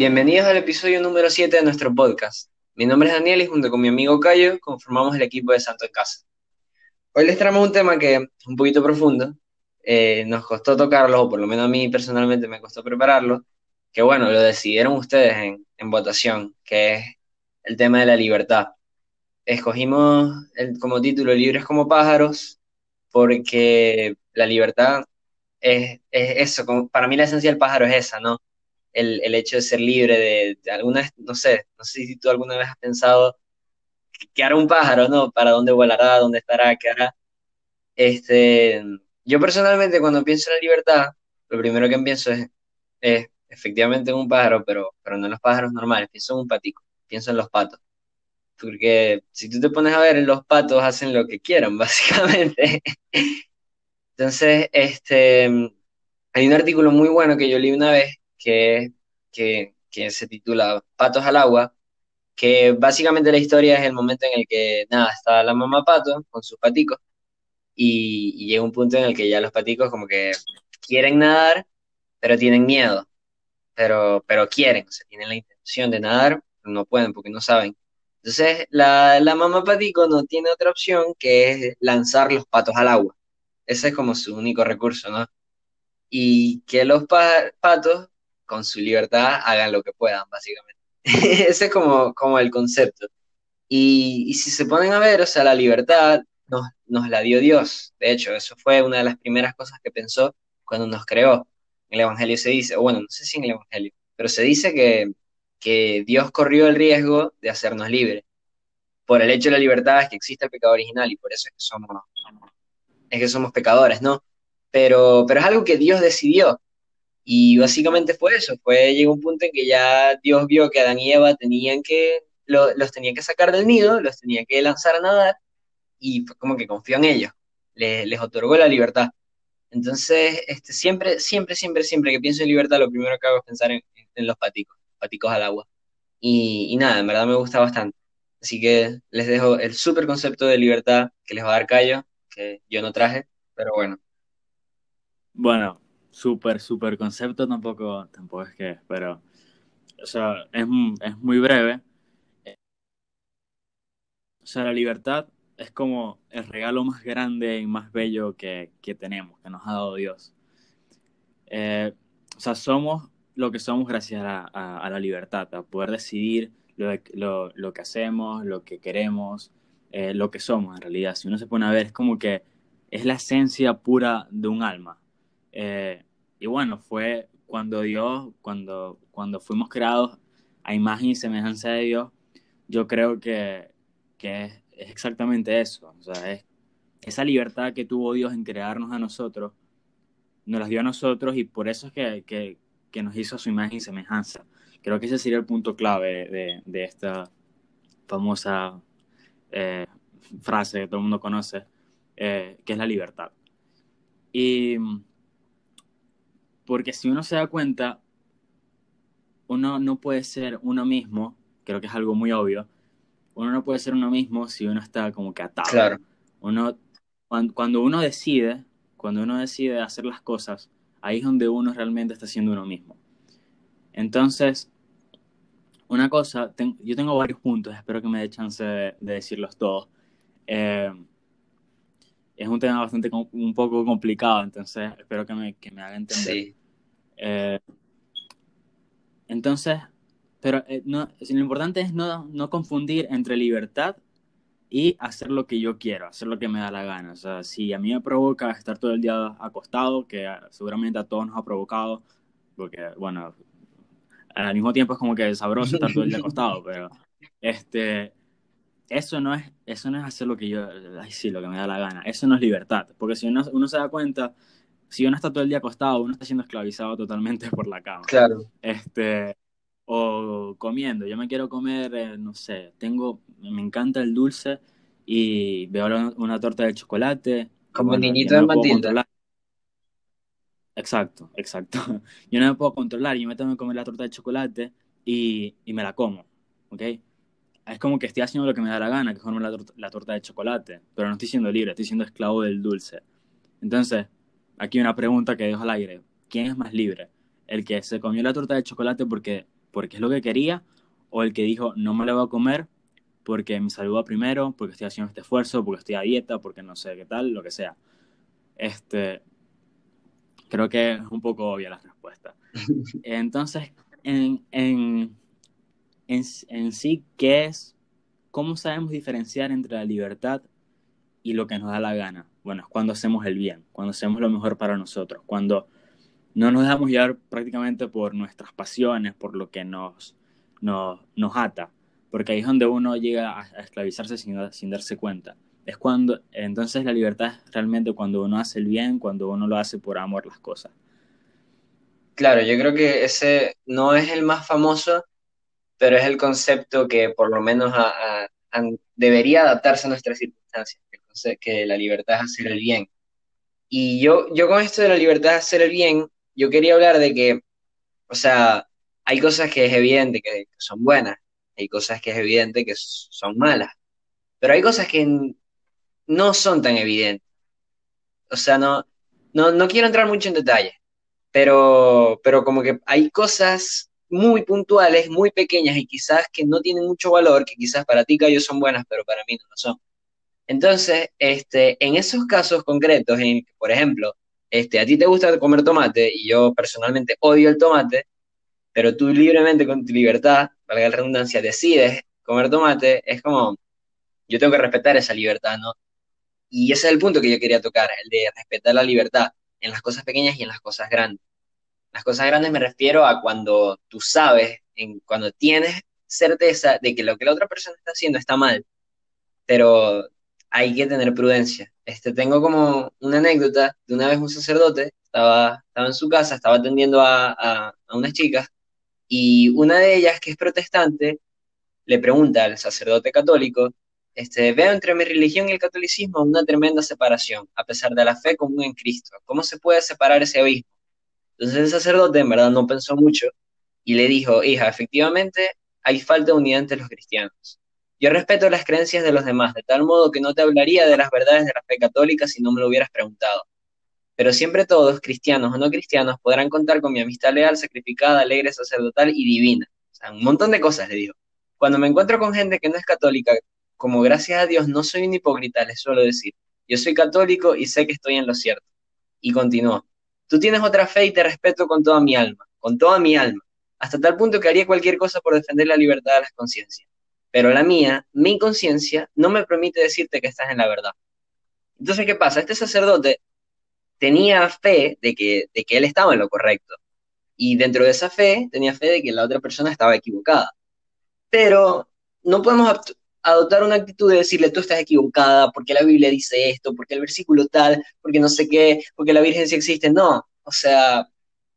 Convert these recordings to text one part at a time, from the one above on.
Bienvenidos al episodio número 7 de nuestro podcast. Mi nombre es Daniel y junto con mi amigo Cayo conformamos el equipo de Santo en Casa. Hoy les traemos un tema que es un poquito profundo, eh, nos costó tocarlo, o por lo menos a mí personalmente me costó prepararlo, que bueno, lo decidieron ustedes en, votación, que es el tema de la libertad. Escogimos como título Libres como pájaros porque la libertad es, es eso, para mí la esencia del pájaro es esa, ¿no? El, el hecho de ser libre de, de, alguna no sé, no sé si tú alguna vez has pensado qué hará un pájaro, ¿no? ¿Para dónde volará? ¿Dónde estará? ¿Qué hará? Este, yo personalmente cuando pienso en la libertad, lo primero que pienso es, es efectivamente en un pájaro, pero, pero no en los pájaros normales, pienso en un patico, pienso en los patos. Porque si tú te pones a ver, los patos hacen lo que quieran, básicamente. Entonces, este, hay un artículo muy bueno que yo leí una vez que, que, que se titula Patos al agua, que básicamente la historia es el momento en el que, nada, está la mamá pato con sus paticos y, llega un punto en el que ya los paticos como que quieren nadar, pero tienen miedo, pero, pero quieren, o sea, tienen la intención de nadar, pero no pueden porque no saben. Entonces, la, la mamá patico no tiene otra opción que lanzar los patos al agua. Ese es como su único recurso, ¿no? Y que los pa patos, con su libertad, hagan lo que puedan, básicamente. Ese es como, como el concepto. Y, y, si se ponen a ver, o sea, la libertad nos, nos, la dio Dios. De hecho, eso fue una de las primeras cosas que pensó cuando nos creó. En el Evangelio se dice, bueno, no sé si en el Evangelio, pero se dice que, que Dios corrió el riesgo de hacernos libres. Por el hecho de la libertad es que existe el pecado original y por eso es que somos, es que somos pecadores, ¿no? Pero, pero es algo que Dios decidió. Y básicamente fue eso, fue, llegó un punto en que ya Dios vio que Adán y Eva tenían que, lo, los tenían que sacar del nido, los tenía que lanzar a nadar, y fue como que confió en ellos, les, les otorgó la libertad. Entonces, este, siempre, siempre, siempre, siempre que pienso en libertad, lo primero que hago es pensar en, en los paticos, paticos al agua. Y, y, nada, en verdad me gusta bastante. Así que les dejo el súper concepto de libertad que les va a dar Cayo, que yo no traje, pero bueno. Bueno, súper, súper concepto tampoco, tampoco es que, pero, o sea, es, es muy breve. O sea, la libertad es como el regalo más grande y más bello que, que tenemos, que nos ha dado Dios. Eh, o sea, somos lo que somos gracias a, a, a la libertad, a poder decidir lo, lo, lo, que hacemos, lo que queremos, eh, lo que somos en realidad. Si uno se pone a ver, es como que es la esencia pura de un alma. Eh, y bueno, fue cuando Dios, cuando, cuando fuimos creados a imagen y semejanza de Dios, yo creo que, que es, es, exactamente eso. O sea, es esa libertad que tuvo Dios en crearnos a nosotros, nos las dio a nosotros y por eso es que, que, que nos hizo su imagen y semejanza. Creo que ese sería el punto clave de, de esta famosa eh, frase que todo el mundo conoce, eh, que es la libertad. Y porque si uno se da cuenta, uno no puede ser uno mismo, creo que es algo muy obvio, uno no puede ser uno mismo si uno está como que atado. Claro. Uno, cuando, uno decide, cuando uno decide hacer las cosas, ahí es donde uno realmente está siendo uno mismo. Entonces, una cosa, ten, yo tengo varios puntos, espero que me dé chance de, de decirlos todos. Eh, es un tema bastante un poco complicado, entonces espero que me, que me haga entender. Sí. Eh, entonces, pero eh, no, lo importante es no, no confundir entre libertad y hacer lo que yo quiero, hacer lo que me da la gana. O sea, si a mí me provoca estar todo el día acostado, que seguramente a todos nos ha provocado, porque, bueno, al mismo tiempo es como que sabroso estar todo el día acostado, pero este, eso no es, eso no es hacer lo que yo, ay, sí, lo que me da la gana. Eso no es libertad, porque si uno, uno se da cuenta, si uno está todo el día acostado, uno está siendo esclavizado totalmente por la cama. Claro. Este, o comiendo, yo me quiero comer, eh, no sé, tengo, me encanta el dulce y veo una, una torta de chocolate. Como bueno, niñito de Matilda. Exacto, exacto. Yo no me puedo controlar, yo me tengo que comer la torta de chocolate y, y me la como, ¿ok? Es como que estoy haciendo lo que me da la gana, que es comerme la, tor la torta de chocolate, pero no estoy siendo libre, estoy siendo esclavo del dulce. Entonces, aquí una pregunta que dejo al aire. ¿Quién es más libre? ¿El que se comió la torta de chocolate porque porque es lo que quería, o el que dijo, no me lo voy a comer porque me salud primero, porque estoy haciendo este esfuerzo, porque estoy a dieta, porque no sé qué tal, lo que sea. Este, creo que es un poco obvia la respuesta. Entonces, en, en, en, en sí, ¿qué es? ¿Cómo sabemos diferenciar entre la libertad y lo que nos da la gana? Bueno, es cuando hacemos el bien, cuando hacemos lo mejor para nosotros, cuando no nos dejamos llevar prácticamente por nuestras pasiones, por lo que nos, nos, nos ata, porque ahí es donde uno llega a, esclavizarse sin, sin, darse cuenta. Es cuando, entonces la libertad es realmente cuando uno hace el bien, cuando uno lo hace por amor las cosas. Claro, yo creo que ese no es el más famoso, pero es el concepto que por lo menos debería adaptarse a nuestras circunstancias, que la libertad es hacer el bien. Y yo, yo con esto de la libertad de hacer el bien, yo quería hablar de que, o sea, hay cosas que es evidente que son buenas, hay cosas que es evidente que son malas, pero hay cosas que no son tan evidentes. O sea, no, no, no quiero entrar mucho en detalle, pero, pero como que hay cosas muy puntuales, muy pequeñas y quizás que no tienen mucho valor, que quizás para ti, Cayo, son buenas, pero para mí no lo son. Entonces, este, en esos casos concretos, en por ejemplo, este, a ti te gusta comer tomate y yo personalmente odio el tomate, pero tú libremente con tu libertad, valga la redundancia, decides comer tomate, es como, yo tengo que respetar esa libertad, ¿no? Y ese es el punto que yo quería tocar, el de respetar la libertad en las cosas pequeñas y en las cosas grandes. Las cosas grandes me refiero a cuando tú sabes, en, cuando tienes certeza de que lo que la otra persona está haciendo está mal, pero hay que tener prudencia. Este, tengo como una anécdota de una vez un sacerdote estaba, estaba en su casa, estaba atendiendo a, a, unas chicas y una de ellas, que es protestante, le pregunta al sacerdote católico, este, veo entre mi religión y el catolicismo una tremenda separación, a pesar de la fe común en Cristo. ¿Cómo se puede separar ese abismo? Entonces el sacerdote en verdad no pensó mucho y le dijo, hija, efectivamente hay falta de unidad entre los cristianos. Yo respeto las creencias de los demás, de tal modo que no te hablaría de las verdades de la fe católica si no me lo hubieras preguntado. Pero siempre todos, cristianos o no cristianos, podrán contar con mi amistad leal, sacrificada, alegre, sacerdotal y divina. O sea, un montón de cosas, le digo. Cuando me encuentro con gente que no es católica, como gracias a Dios no soy un hipócrita, les suelo decir, yo soy católico y sé que estoy en lo cierto. Y continúo. Tú tienes otra fe y te respeto con toda mi alma, con toda mi alma, hasta tal punto que haría cualquier cosa por defender la libertad de las conciencias pero la mía, mi conciencia, no me permite decirte que estás en la verdad. Entonces, ¿qué pasa? Este sacerdote tenía fe de que, de que él estaba en lo correcto. Y dentro de esa fe, tenía fe de que la otra persona estaba equivocada. Pero no podemos adoptar una actitud de decirle, tú estás equivocada, porque la Biblia dice esto, porque el versículo tal, porque no sé qué, porque la Virgen sí existe. No, o sea,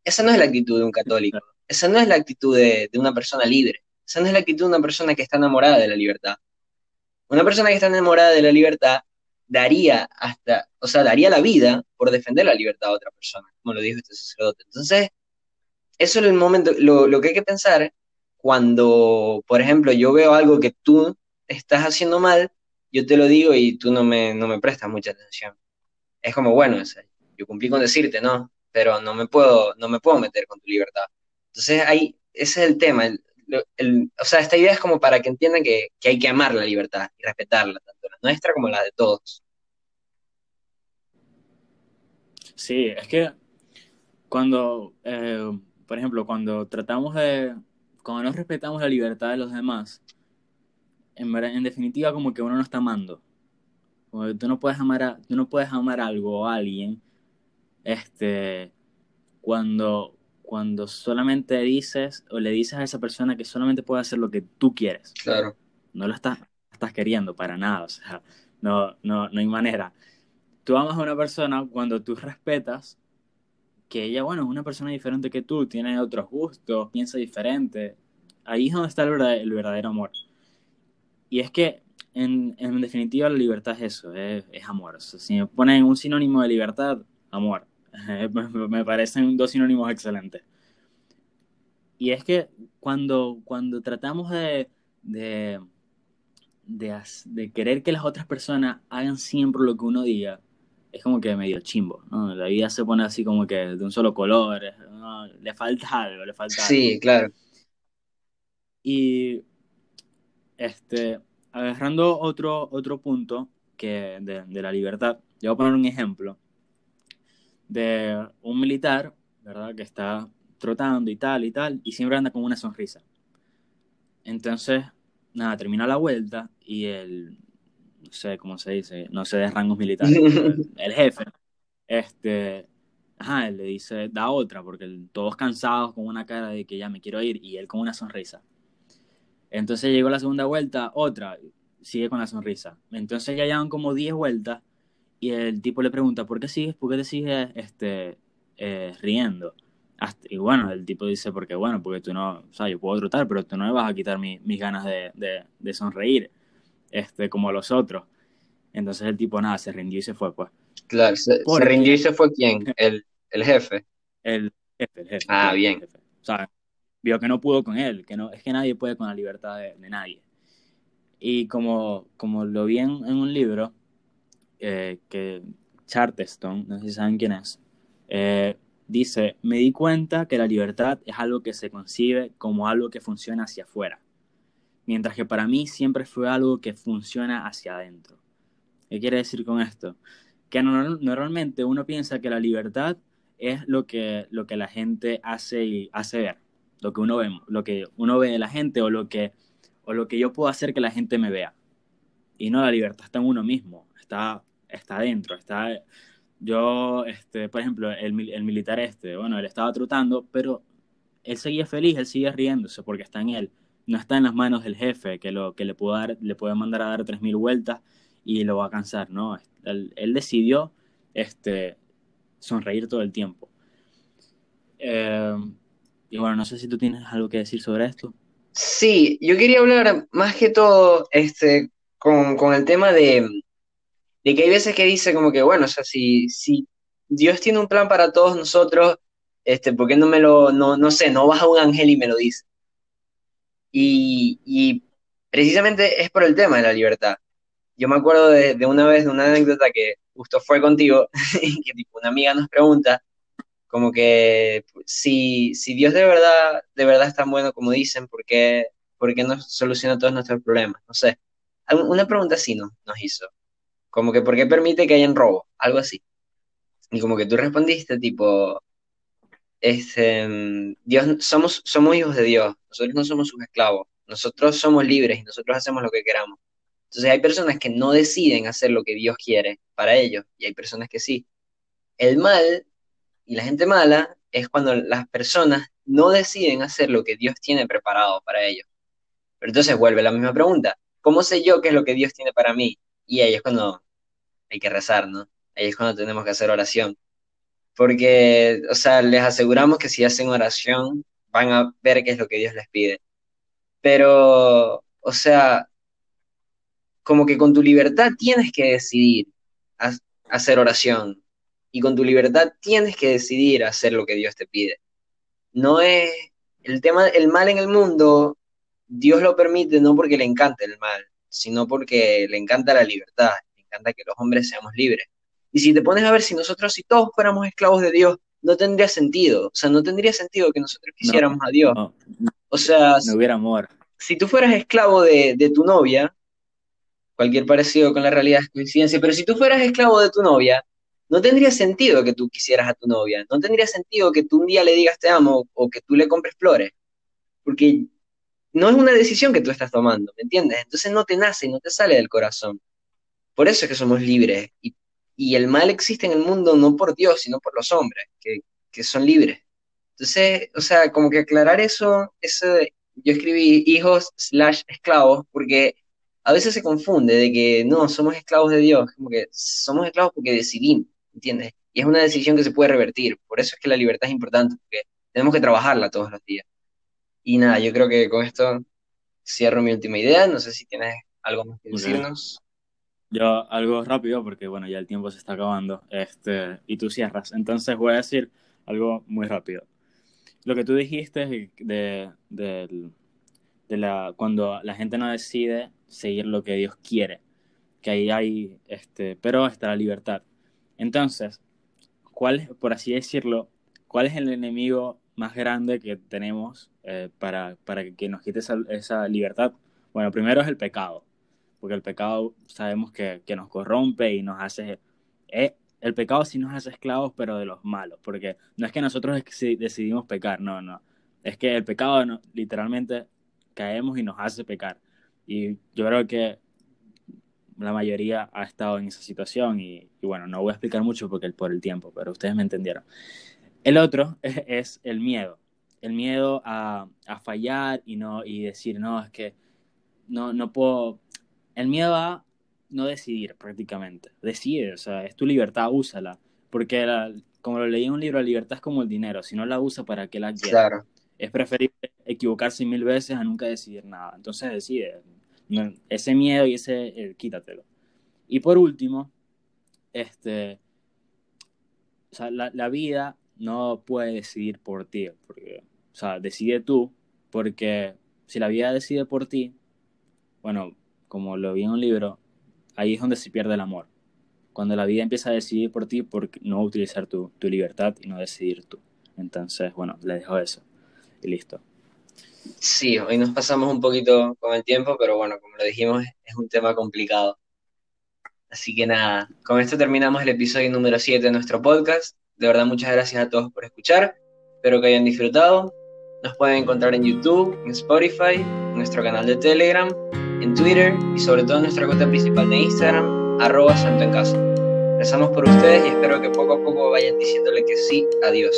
esa no es la actitud de un católico. Esa no es la actitud de una persona libre. Esa no es la actitud de una persona que está enamorada de la libertad. Una persona que está enamorada de la libertad daría hasta, o sea, daría la vida por defender la libertad de otra persona, como lo dijo este sacerdote. Entonces, eso es el momento, lo, que hay que pensar cuando, por ejemplo, yo veo algo que tú estás haciendo mal, yo te lo digo y tú no me, no me prestas mucha atención. Es como, bueno, yo cumplí con decirte, ¿no? Pero no me puedo, no me puedo meter con tu libertad. Entonces, ahí, ese es el tema. O sea, esta idea es como para que entiendan que, hay que amar la libertad y respetarla, tanto la nuestra como la de todos. Sí, es que cuando, eh, por ejemplo, cuando tratamos de, cuando no respetamos la libertad de los demás, en, definitiva como que uno no está amando. Como tú no puedes amar a, tú no puedes amar algo o alguien este, cuando cuando solamente dices o le dices a esa persona que solamente puede hacer lo que tú quieres. Claro. No lo estás, estás queriendo para nada, o sea, no, no, no hay manera. Tú amas a una persona cuando tú respetas que ella, bueno, es una persona diferente que tú, tiene otros gustos, piensa diferente. Ahí es donde está el verdadero, amor. Y es que, en, en, definitiva, la libertad es eso, es, es amor. si me ponen un sinónimo de libertad, amor. me parecen dos sinónimos excelentes. Y es que cuando, cuando tratamos de, de, de, querer que las otras personas hagan siempre lo que uno diga, es como que medio chimbo, ¿no? La vida se pone así como que de un solo color, le falta algo, le falta Sí, claro. Y este, agarrando otro, otro punto que de, de la libertad, yo voy a poner un ejemplo de un militar, ¿verdad? Que está trotando y tal y tal, y siempre anda con una sonrisa. Entonces, nada, termina la vuelta y el, no sé cómo se dice, no sé de rangos militares, el, jefe, este, ajá, él le dice, da otra, porque todos cansados con una cara de que ya me quiero ir, y él con una sonrisa. Entonces llegó la segunda vuelta, otra, sigue con la sonrisa. Entonces ya llevan como 10 vueltas y el tipo le pregunta, ¿por qué sigues, por qué te sigues este, eh, riendo? y bueno, el tipo dice, porque bueno, porque tú no, o sea, yo puedo trotar, pero tú no me vas a quitar mis ganas de, de, sonreír, este, como los otros. Entonces el tipo, nada, se rindió y se fue, pues. Claro, se, rindió y se fue quién? El, el jefe. El jefe, el jefe. Ah, bien. O sea, vio que no pudo con él, que no, es que nadie puede con la libertad de, nadie. Y como, como lo vi en, un libro, eh, que Charterstone, no sé si saben quién es, eh, Dice, me di cuenta que la libertad es algo que se concibe como algo que funciona hacia afuera, mientras que para mí siempre fue algo que funciona hacia adentro. ¿Qué quiere decir con esto? Que normalmente uno piensa que la libertad es lo que, lo que la gente hace y hace ver, lo que uno ve, lo que uno ve de la gente o lo que, o lo que yo puedo hacer que la gente me vea. Y no, la libertad está en uno mismo, está, está adentro, está yo, este, por ejemplo, el, el militar este, bueno, él estaba trotando, pero él seguía feliz, él sigue riéndose porque está en él. No está en las manos del jefe que, lo, que le, puede dar, le puede mandar a dar 3.000 vueltas y lo va a cansar, ¿no? Él, él decidió este, sonreír todo el tiempo. Eh, y bueno, no sé si tú tienes algo que decir sobre esto. Sí, yo quería hablar más que todo este, con, con el tema de, de que hay veces que dice como que, bueno, o sea, si, si Dios tiene un plan para todos nosotros, este, ¿por qué no me lo, no, no sé, no baja un ángel y me lo dice? Y, y precisamente es por el tema de la libertad. Yo me acuerdo de, de una vez, de una anécdota que justo fue contigo, que tipo una amiga nos pregunta, como que si, si Dios de verdad, de verdad es tan bueno como dicen, ¿por qué, por qué no soluciona todos nuestros problemas? No sé. Una pregunta así nos, nos hizo. Como que, ¿por qué permite que hayan robo? Algo así. Y como que tú respondiste, tipo, este, Dios, somos, somos hijos de Dios, nosotros no somos sus esclavos, nosotros somos libres y nosotros hacemos lo que queramos. Entonces hay personas que no deciden hacer lo que Dios quiere para ellos y hay personas que sí. El mal y la gente mala es cuando las personas no deciden hacer lo que Dios tiene preparado para ellos. Pero entonces vuelve la misma pregunta. ¿Cómo sé yo qué es lo que Dios tiene para mí? Y ahí es cuando hay que rezar, ¿no? Ahí es cuando tenemos que hacer oración. Porque, o sea, les aseguramos que si hacen oración van a ver qué es lo que Dios les pide. Pero, o sea, como que con tu libertad tienes que decidir hacer oración. Y con tu libertad tienes que decidir hacer lo que Dios te pide. No es el tema, el mal en el mundo, Dios lo permite no porque le encante el mal, sino porque le encanta la libertad encanta que los hombres seamos libres. Y si te pones a ver, si nosotros, si todos fuéramos esclavos de Dios, no tendría sentido. O sea, no tendría sentido que nosotros quisiéramos a Dios. o sea, no hubiera amor. Si tú fueras esclavo de, de tu novia, cualquier parecido con la realidad es coincidencia, pero si tú fueras esclavo de tu novia, no tendría sentido que tú quisieras a tu novia, no tendría sentido que tú un día le digas te amo o que tú le compres flores, porque no es una decisión que tú estás tomando, ¿me entiendes? Entonces no te nace, no te sale del corazón. Por eso es que somos libres. Y, el mal existe en el mundo no por Dios, sino por los hombres, que, son libres. Entonces, o sea, como que aclarar eso, eso yo escribí hijos slash esclavos, porque a veces se confunde de que no, somos esclavos de Dios, como que somos esclavos porque decidimos, ¿entiendes? Y es una decisión que se puede revertir. Por eso es que la libertad es importante, porque tenemos que trabajarla todos los días. Y nada, yo creo que con esto cierro mi última idea. No sé si tienes algo más que decirnos. Yo algo rápido porque bueno, ya el tiempo se está acabando. Este, y tú cierras. Entonces voy a decir algo muy rápido. Lo que tú dijiste de, de, de la cuando la gente no decide seguir lo que Dios quiere, que ahí hay este, pero está la libertad. Entonces, ¿cuál por así decirlo, cuál es el enemigo más grande que tenemos eh, para, para, que nos quite esa, esa, libertad, bueno, primero es el pecado, porque el pecado sabemos que, que nos corrompe y nos hace... Eh, el pecado sí nos hace esclavos, pero de los malos, porque no es que nosotros decidimos pecar, no, no. Es que el pecado literalmente caemos y nos hace pecar. Y yo creo que la mayoría ha estado en esa situación y, bueno, no voy a explicar mucho porque por el tiempo, pero ustedes me entendieron. El otro es, el miedo, el miedo a, a, fallar y, no, y decir, no, es que no, no puedo, el miedo a no decidir prácticamente, decide, o sea, es tu libertad, úsala, porque como lo leí en un libro, la libertad es como el dinero, si no la usa, ¿para qué la quiere? Claro. Es preferible equivocarse mil veces a nunca decidir nada, entonces decide, ese miedo y ese, eh, quítatelo. Y por último, este, o sea, la, la, vida no puede decidir por ti, porque, o sea, decide tú, porque si la vida decide por ti, bueno, como lo vi en un libro, ahí es donde se pierde el amor. Cuando la vida empieza a decidir por ti, por no utilizar tu, tu libertad y no decidir tú. Entonces, bueno, le dejo eso y listo. Sí, hoy nos pasamos un poquito con el tiempo, pero bueno, como lo dijimos, es un tema complicado. Así que nada, con esto terminamos el episodio número 7 de nuestro podcast. De verdad, muchas gracias a todos por escuchar. Espero que hayan disfrutado. Nos pueden encontrar en YouTube, en Spotify, en nuestro canal de Telegram, en Twitter y sobre todo en nuestra cuenta principal de Instagram, arroba santo en casa. Rezamos por ustedes y espero que poco a poco vayan diciéndole que sí a Dios.